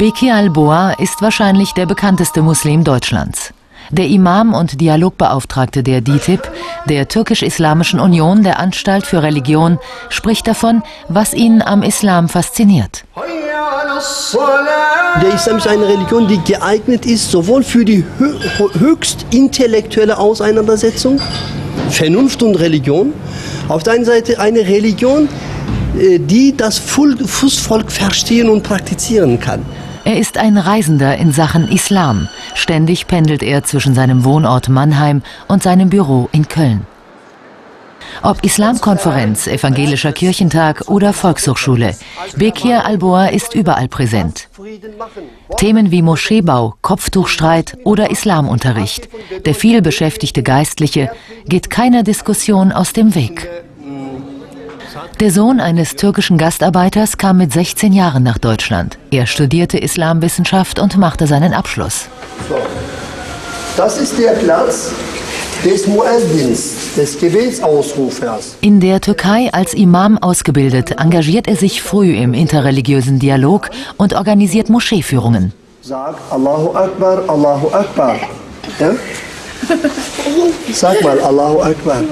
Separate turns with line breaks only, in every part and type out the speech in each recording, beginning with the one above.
Beki al-Boa ist wahrscheinlich der bekannteste Muslim Deutschlands. Der Imam und Dialogbeauftragte der DITIB, der Türkisch-Islamischen Union der Anstalt für Religion, spricht davon, was ihn am Islam fasziniert.
Der Islam ist eine Religion, die geeignet ist, sowohl für die höchst intellektuelle Auseinandersetzung, Vernunft und Religion, auf der einen Seite eine Religion, äh, die das Fußvolk verstehen und praktizieren kann.
Er ist ein Reisender in Sachen Islam. Ständig pendelt er zwischen seinem Wohnort Mannheim und seinem Büro in Köln. Ob Islamkonferenz, evangelischer Kirchentag oder Volkshochschule, Bekir al-Boa ist überall präsent. Themen wie Moscheebau, Kopftuchstreit oder Islamunterricht, der vielbeschäftigte Geistliche geht keiner Diskussion aus dem Weg. Der Sohn eines türkischen Gastarbeiters kam mit 16 Jahren nach Deutschland. Er studierte Islamwissenschaft und machte seinen Abschluss. So.
Das ist der Platz des Mueddins, des Gebetsausrufers.
In der Türkei als Imam ausgebildet, engagiert er sich früh im interreligiösen Dialog und organisiert Moscheeführungen.
Sag Allahu Akbar, Allahu Akbar. Ja? Sag mal Allahu Akbar.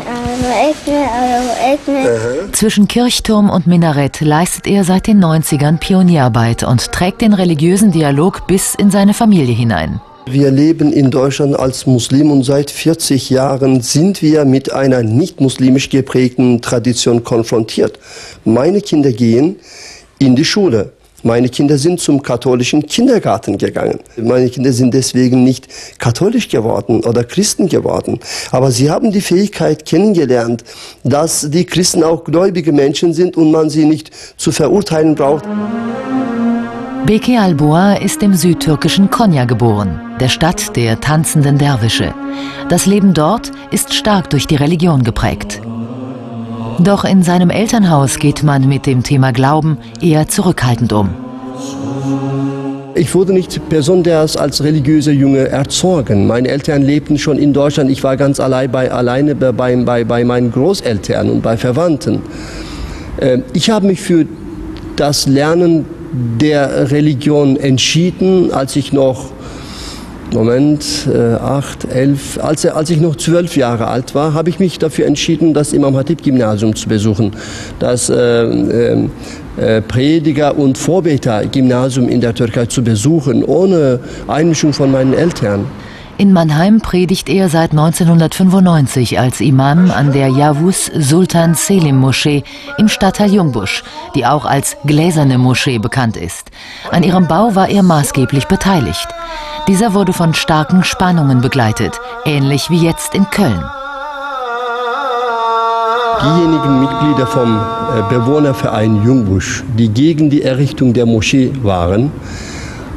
Zwischen Kirchturm und Minarett leistet er seit den 90ern Pionierarbeit und trägt den religiösen Dialog bis in seine Familie hinein.
Wir leben in Deutschland als Muslim und seit 40 Jahren sind wir mit einer nicht muslimisch geprägten Tradition konfrontiert. Meine Kinder gehen in die Schule. Meine Kinder sind zum katholischen Kindergarten gegangen. Meine Kinder sind deswegen nicht katholisch geworden oder Christen geworden. Aber sie haben die Fähigkeit kennengelernt, dass die Christen auch gläubige Menschen sind und man sie nicht zu verurteilen braucht.
Beke Alboa ist im südtürkischen Konya geboren, der Stadt der tanzenden Derwische. Das Leben dort ist stark durch die Religion geprägt. Doch in seinem Elternhaus geht man mit dem Thema Glauben eher zurückhaltend um.
Ich wurde nicht besonders als religiöser Junge erzogen. Meine Eltern lebten schon in Deutschland. Ich war ganz allein bei, alleine bei, bei, bei meinen Großeltern und bei Verwandten. Ähm, ich habe mich für das Lernen der Religion entschieden, als ich noch Moment, äh, acht, elf, als, als ich noch zwölf Jahre alt war, habe ich mich dafür entschieden, das Imam Hatib Gymnasium zu besuchen. Das äh, äh, äh, Prediger- und Vorbeter-Gymnasium in der Türkei zu besuchen, ohne Einmischung von meinen Eltern.
In Mannheim predigt er seit 1995 als Imam an der Yavuz Sultan Selim Moschee im Stadtteil Jungbusch, die auch als Gläserne Moschee bekannt ist. An ihrem Bau war er maßgeblich beteiligt. Dieser wurde von starken Spannungen begleitet, ähnlich wie jetzt in Köln.
Diejenigen Mitglieder vom äh, Bewohnerverein Jungbusch, die gegen die Errichtung der Moschee waren,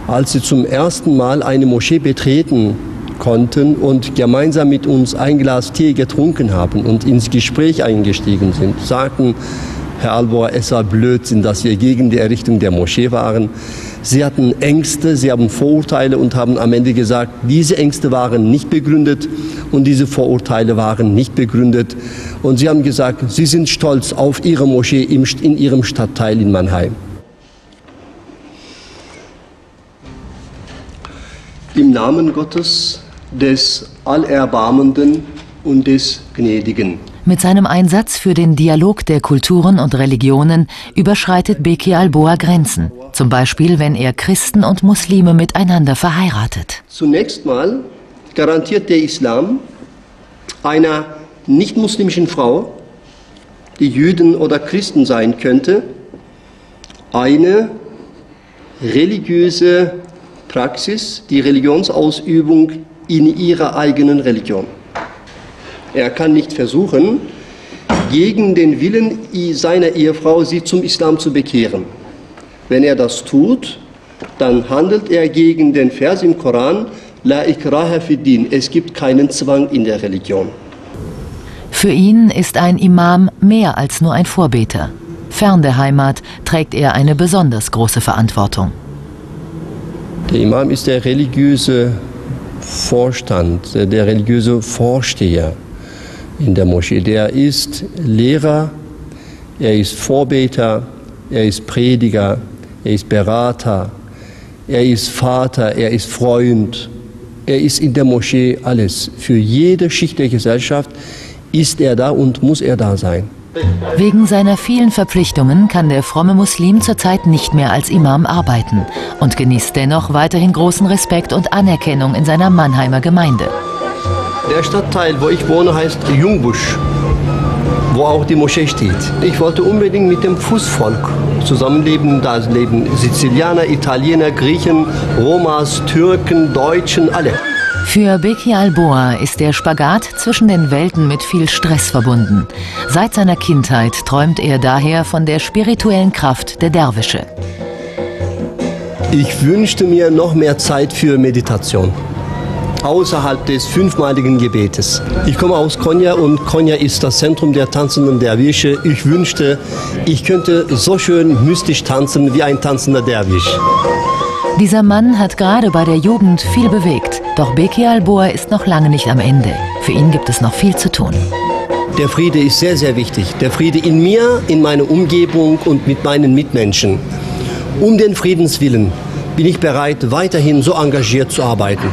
als sie zum ersten Mal eine Moschee betreten konnten und gemeinsam mit uns ein Glas Tee getrunken haben und ins Gespräch eingestiegen sind, sagten, Herr Albor, es war Blödsinn, dass wir gegen die Errichtung der Moschee waren. Sie hatten Ängste, sie haben Vorurteile und haben am Ende gesagt, diese Ängste waren nicht begründet und diese Vorurteile waren nicht begründet. Und sie haben gesagt, sie sind stolz auf ihre Moschee in ihrem Stadtteil in Mannheim. Im Namen Gottes des Allerbarmenden und des Gnädigen.
Mit seinem Einsatz für den Dialog der Kulturen und Religionen überschreitet Beki Alboa Grenzen. Zum Beispiel, wenn er Christen und Muslime miteinander verheiratet.
Zunächst mal garantiert der Islam einer nicht-muslimischen Frau, die Jüden oder Christen sein könnte, eine religiöse Praxis, die Religionsausübung in ihrer eigenen Religion. Er kann nicht versuchen, gegen den Willen seiner Ehefrau sie zum Islam zu bekehren. Wenn er das tut, dann handelt er gegen den Vers im Koran, La ikraha din, es gibt keinen Zwang in der Religion.
Für ihn ist ein Imam mehr als nur ein Vorbeter. Fern der Heimat trägt er eine besonders große Verantwortung.
Der Imam ist der religiöse Vorstand, der religiöse Vorsteher in der Moschee. Der ist Lehrer, er ist Vorbeter, er ist Prediger, er ist Berater, er ist Vater, er ist Freund, er ist in der Moschee alles. Für jede Schicht der Gesellschaft ist er da und muss er da sein.
Wegen seiner vielen Verpflichtungen kann der fromme Muslim zurzeit nicht mehr als Imam arbeiten und genießt dennoch weiterhin großen Respekt und Anerkennung in seiner Mannheimer Gemeinde.
Der Stadtteil, wo ich wohne, heißt Jungbusch, wo auch die Moschee steht. Ich wollte unbedingt mit dem Fußvolk zusammenleben. Da leben Sizilianer, Italiener, Griechen, Romas, Türken, Deutschen, alle.
Für Beki Alboa ist der Spagat zwischen den Welten mit viel Stress verbunden. Seit seiner Kindheit träumt er daher von der spirituellen Kraft der Derwische.
Ich wünschte mir noch mehr Zeit für Meditation außerhalb des fünfmaligen Gebetes. Ich komme aus Konya und Konya ist das Zentrum der tanzenden Derwische. Ich wünschte, ich könnte so schön mystisch tanzen wie ein tanzender Derwisch.
Dieser Mann hat gerade bei der Jugend viel bewegt. Doch Beki Alboa ist noch lange nicht am Ende. Für ihn gibt es noch viel zu tun.
Der Friede ist sehr, sehr wichtig. Der Friede in mir, in meiner Umgebung und mit meinen Mitmenschen. Um den Friedenswillen bin ich bereit, weiterhin so engagiert zu arbeiten.